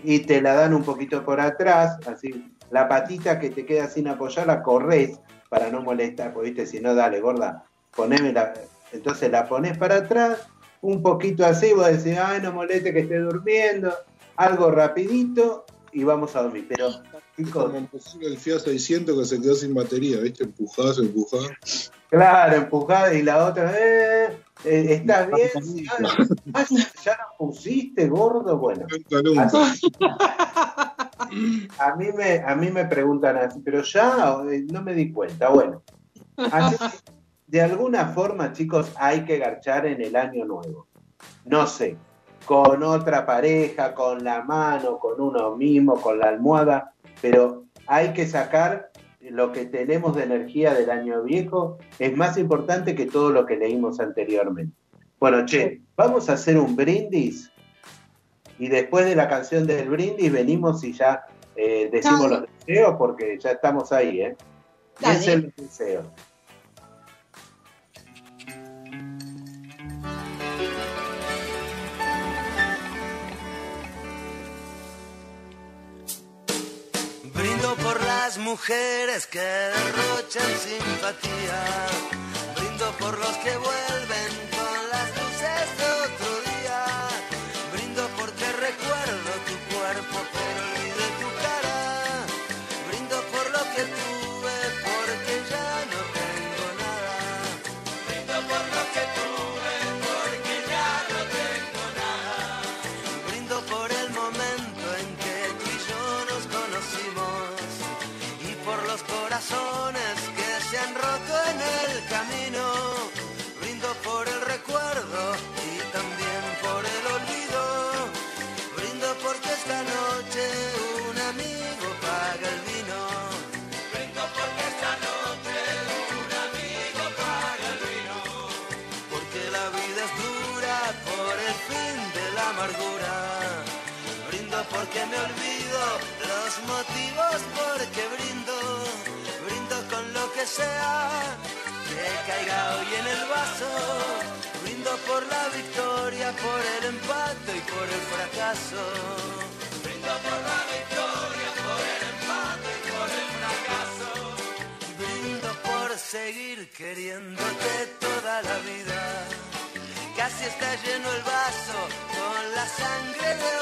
y te la dan un poquito por atrás, así, la patita que te queda sin apoyar la corres para no molestar, porque viste, si no, dale, gorda, poneme la... Entonces la pones para atrás, un poquito así, vos decís, ay, no moleste que esté durmiendo, algo rapidito y vamos a dormir. Pero, chicos, Como el Fiat 600 que se quedó sin batería, ¿viste? Empujás, empujás. Claro, empujada y la otra, eh, eh, ¿estás bien? Ah, ¿Ya lo pusiste, gordo? Bueno, así- a mí me, a mí me preguntan así, pero ya eh, no me di cuenta. Bueno, así que, de alguna forma, chicos, hay que garchar en el año nuevo. No sé, con otra pareja, con la mano, con uno mismo, con la almohada, pero hay que sacar lo que tenemos de energía del año viejo es más importante que todo lo que leímos anteriormente. Bueno, che, vamos a hacer un brindis y después de la canción del brindis venimos y ya eh, decimos Dale. los deseos porque ya estamos ahí, ¿eh? Dale. Es el deseo. Brindo por las mujeres que derrochan simpatía. Brindo por los que vuelven el vaso. Brindo por la victoria, por el empate y por el fracaso. Brindo por la victoria, por el empate y por el fracaso. Brindo por seguir queriéndote toda la vida. Casi está lleno el vaso con la sangre de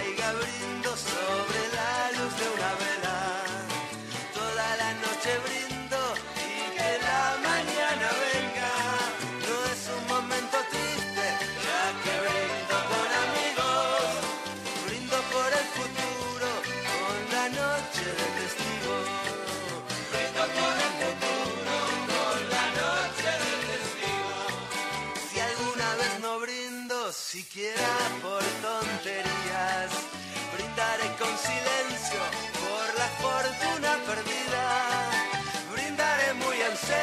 caiga, brindo sobre la luz de una vela.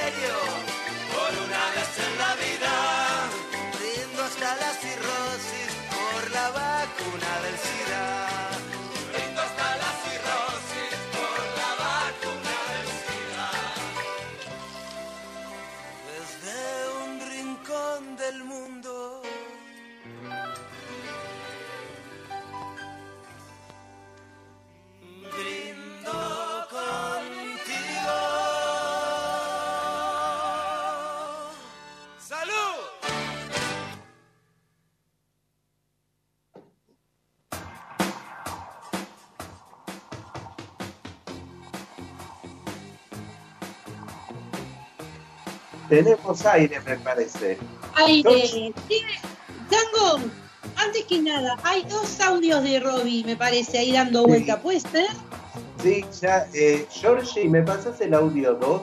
En Tenemos aire, me parece. Aire. Tango, antes que nada, hay dos audios de Robbie, me parece, ahí dando vuelta. ¿Puede ser? Sí, ya. Eh, Georgie, ¿me pasas el audio 2?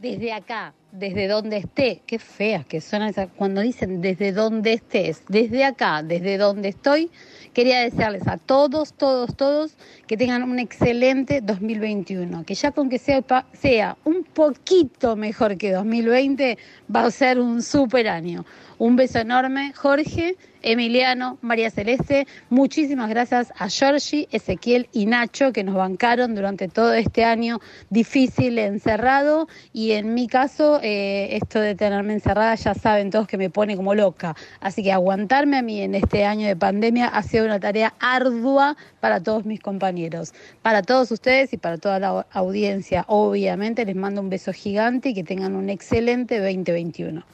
Desde acá, desde donde esté, qué feas que son esas, cuando dicen desde donde estés, desde acá, desde donde estoy, quería desearles a todos, todos, todos que tengan un excelente 2021, que ya con que sea, sea un poquito mejor que 2020, va a ser un super año. Un beso enorme, Jorge, Emiliano, María Celeste. Muchísimas gracias a Georgie, Ezequiel y Nacho que nos bancaron durante todo este año difícil, encerrado. Y en mi caso, eh, esto de tenerme encerrada, ya saben todos que me pone como loca. Así que aguantarme a mí en este año de pandemia ha sido una tarea ardua para todos mis compañeros. Para todos ustedes y para toda la audiencia, obviamente, les mando un beso gigante y que tengan un excelente 2021.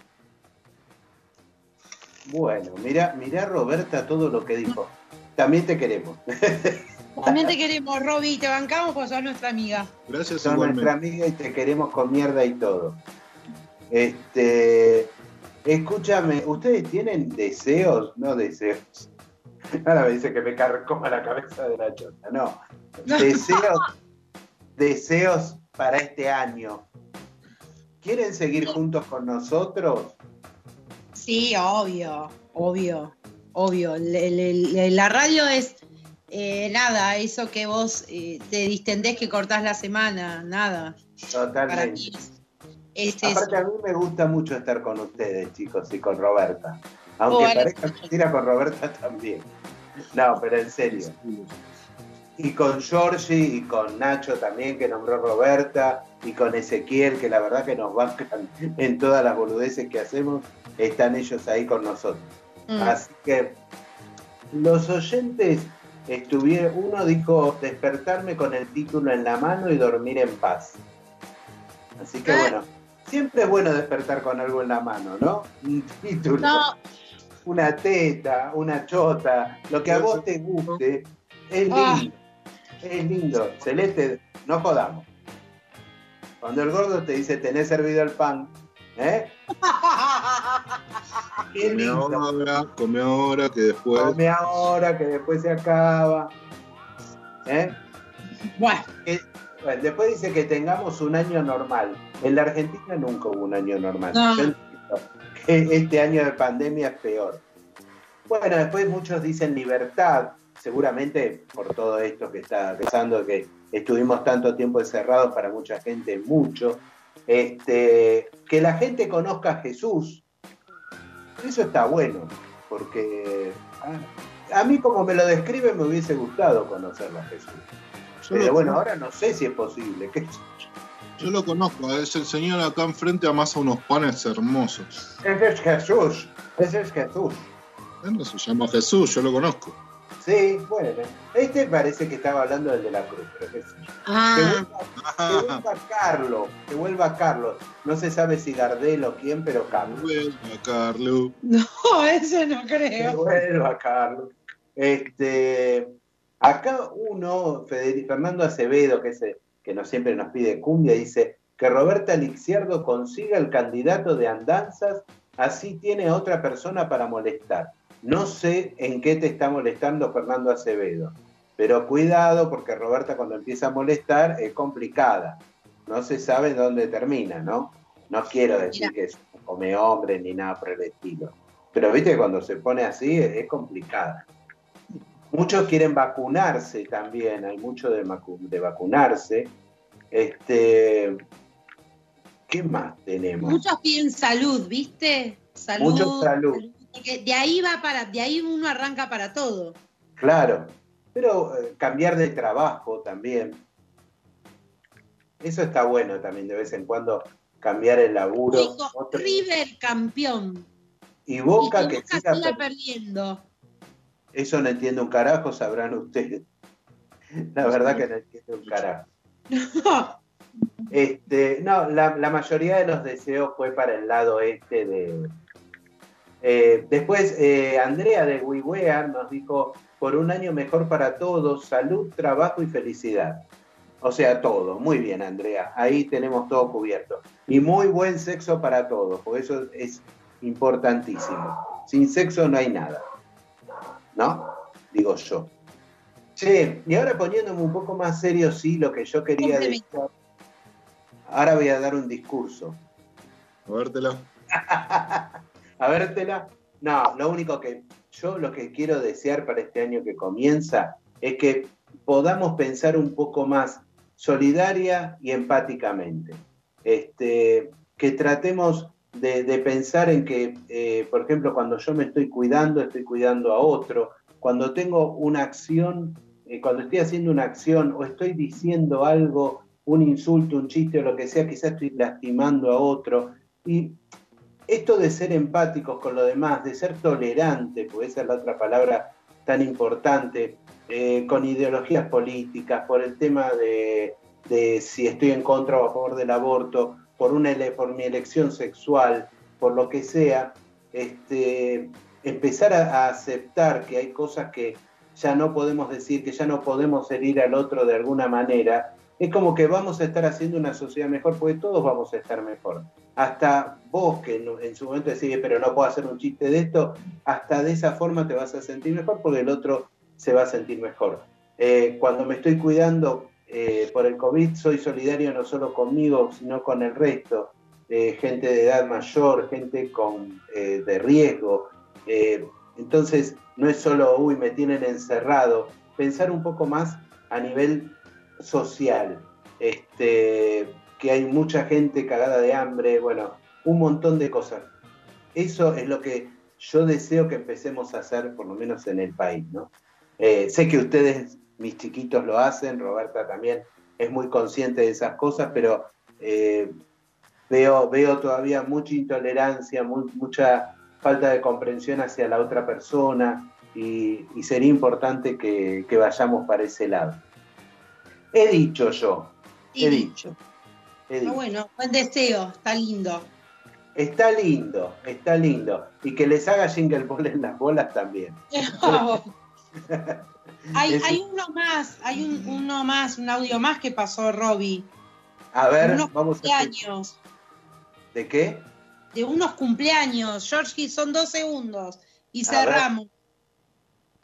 Bueno, mira, mira Roberta todo lo que dijo. También te queremos. También te queremos, Robbie, te bancamos por ser nuestra amiga. Gracias Sos igualmente. nuestra amiga y te queremos con mierda y todo. Este, escúchame, ¿ustedes tienen deseos? No deseos. Ahora me dice que me carcoma la cabeza de la chota. No. Deseos, deseos para este año. ¿Quieren seguir juntos con nosotros? Sí, obvio, obvio, obvio. Le- le- le- la radio es eh, nada, eso que vos eh, te distendés que cortás la semana, nada. Para mí Totalmente. Es, es eso. Aparte a mí me gusta mucho estar con ustedes, chicos, y con Roberta. Aunque parezca mentira con Roberta también. No, pero en serio. Y con Georgie y con Nacho también, que nombró Roberta, y con Ezequiel, que la verdad que nos bancan en todas las boludeces que hacemos, están ellos ahí con nosotros. Mm. Así que los oyentes estuvieron, uno dijo despertarme con el título en la mano y dormir en paz. Así que Ah. bueno, siempre es bueno despertar con algo en la mano, ¿no? Un título, No, una teta, una chota, lo que a vos te guste, Es lindo. Ah. Es lindo. Celeste, no jodamos. Cuando el gordo te dice tenés servido el pan, ¿eh? Qué Come lindo. ahora, come ahora, que después. Come ahora, que después se acaba. ¿Eh? Bueno, Que- bueno, después dice que tengamos un año normal. En la Argentina nunca hubo un año normal. No. Yo entiendo que este año de pandemia es peor. Bueno, después muchos dicen libertad, seguramente por todo esto que está pensando que estuvimos tanto tiempo encerrados para mucha gente, mucho. Este, que la gente conozca a Jesús, eso está bueno, porque a, a mí como me lo describe me hubiese gustado conocerlo a Jesús. Yo Pero lo, bueno, ahora no sé si es posible. ¿qué yo? yo lo conozco, es el señor acá enfrente amasa unos panes hermosos. Ese es Jesús, ese es Jesús. Bueno, se llama Jesús, yo lo conozco. Sí, bueno. Este parece que estaba hablando del de la cruz, pero qué sé yo. Que ah, vuelva, que vuelva Carlos, que vuelva Carlos. No se sabe si Gardel o quién, pero Carlos. Vuelva, Carlos. no, eso no Que creo. vuelva Carlos. Este, acá uno, Federico Fernando Acevedo, que, es el- que no siempre nos pide cumbia, dice que Roberta Lixiardo consiga el candidato de andanzas, así tiene otra persona para molestar. No sé en qué te está molestando Fernando Acevedo, pero cuidado porque Roberta cuando empieza a molestar es complicada. No se sabe dónde termina, ¿no? No quiero decir Mira. que es come hombre ni nada por el estilo. Pero viste que cuando se pone así es complicada. Muchos quieren vacunarse también, hay mucho de, de vacunarse. Este, ¿Qué más tenemos? Muchos piden salud, ¿viste? Salud. Mucho salud. De ahí va para, de ahí uno arranca para todo. Claro, pero eh, cambiar de trabajo también. Eso está bueno también de vez en cuando cambiar el laburo. Otro- River campeón. y Boca y que Boca siga siga per- perdiendo. Eso no entiendo un carajo, sabrán ustedes. La verdad que no entiendo un carajo. Este, no, la, la mayoría de los deseos fue para el lado este de. Eh, después, eh, Andrea de Wiwear nos dijo: por un año mejor para todos, salud, trabajo y felicidad. O sea, todo. Muy bien, Andrea. Ahí tenemos todo cubierto. Y muy buen sexo para todos, porque eso es importantísimo. Sin sexo no hay nada. ¿No? Digo yo. Che, y ahora poniéndome un poco más serio, sí, lo que yo quería decir. Ahora voy a dar un discurso. A vértela. A vértela. No, lo único que yo lo que quiero desear para este año que comienza es que podamos pensar un poco más solidaria y empáticamente. Este, que tratemos de, pensar en que, eh, por ejemplo, cuando yo me estoy cuidando, estoy cuidando a otro. Cuando tengo una acción, eh, cuando estoy haciendo una acción o estoy diciendo algo, un insulto, un chiste o lo que sea, quizás estoy lastimando a otro. Y esto de ser empáticos con lo demás, de ser tolerante, porque esa es la otra palabra tan importante, eh, con ideologías políticas, por el tema de, de si estoy en contra o a favor del aborto, por, una, por mi elección sexual, por lo que sea, este, empezar a, aceptar que hay cosas que ya no podemos decir, que ya no podemos herir al otro de alguna manera, es como que vamos a estar haciendo una sociedad mejor, porque todos vamos a estar mejor. Hasta vos que en, su momento decís, pero no puedo hacer un chiste de esto, hasta de esa forma te vas a sentir mejor porque el otro se va a sentir mejor. Eh, cuando me estoy cuidando eh, por el COVID, soy solidario no solo conmigo, sino con el resto. Eh, gente de edad mayor, gente con, eh, de riesgo. Entonces, no es solo, uy, me tienen encerrado. Pensar un poco más a nivel social. Este, que hay mucha gente cagada de hambre, bueno, un montón de cosas. Eso es lo que yo deseo que empecemos a hacer, por lo menos en el país, ¿no? Sé que ustedes, mis chiquitos, lo hacen, Roberta también es muy consciente de esas cosas, pero eh, veo, veo todavía mucha intolerancia, mu- mucha falta de comprensión hacia la otra persona y, y sería importante que, que vayamos para ese lado. He dicho yo, he Sí. dicho, he dicho. bueno, buen deseo, está lindo. Está lindo, está lindo. Y que les haga jingle ball en las bolas también. Hay, Es- hay uno más, hay un, uno más, un audio más que pasó Robbie. A ver, unos vamos a cumpleaños. ¿De qué? De unos cumpleaños. Georgie, son dos segundos. Y A cerramos.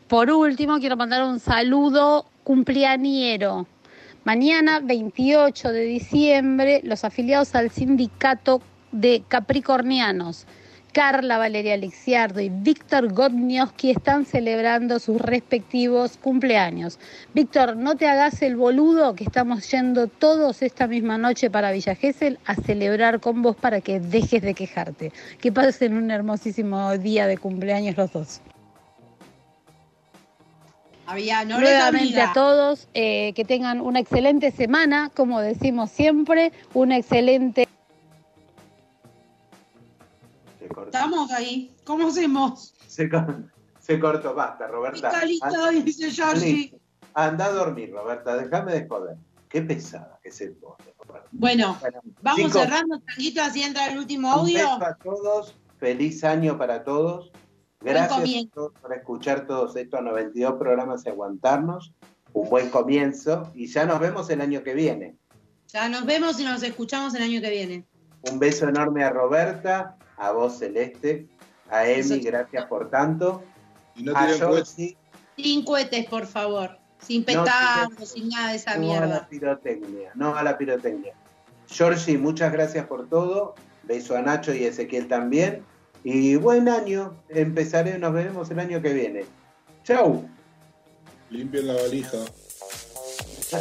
Por último, quiero mandar un saludo cumpleañero. Mañana, 28 de diciembre, los afiliados al sindicato de Capricornianos, Carla Valeria Alexiardo y Víctor Godnioski están celebrando sus respectivos cumpleaños. Víctor, no te hagas el boludo que estamos yendo todos esta misma noche para Villa Gesell a celebrar con vos para que dejes de quejarte. Que pasen un hermosísimo día de cumpleaños los dos. Había, no Nuevamente a todos, eh, que tengan una excelente semana, como decimos siempre, una excelente... cortó. Estamos ahí. ¿Cómo hacemos? Se, cor- se cortó, basta, Roberta. Anda- dice Georgie. Anda a dormir, Roberta, déjame de joder. Qué pesada que se pone, Roberta. Bueno, Bueno, vamos chicos, cerrando, Tanguito, así entra el último Un audio. beso a todos, feliz año para todos. Gracias a todos por escuchar todos estos 92 programas y aguantarnos. Un buen comienzo y ya nos vemos el año que viene. Ya nos vemos y nos escuchamos el año que viene. Un beso enorme a Roberta, a vos Celeste, a Emi, gracias por tanto. Y no a Georgie, Sin cohetes, por favor. Sin No, petardos, sin nada de esa no a la mierda. pirotecnia, no a la pirotecnia. Georgie, muchas gracias por todo. Beso a Nacho y a Ezequiel también. Y buen año. Empezaré, nos veremos el año que viene. Chau. Limpien la valija. Chau.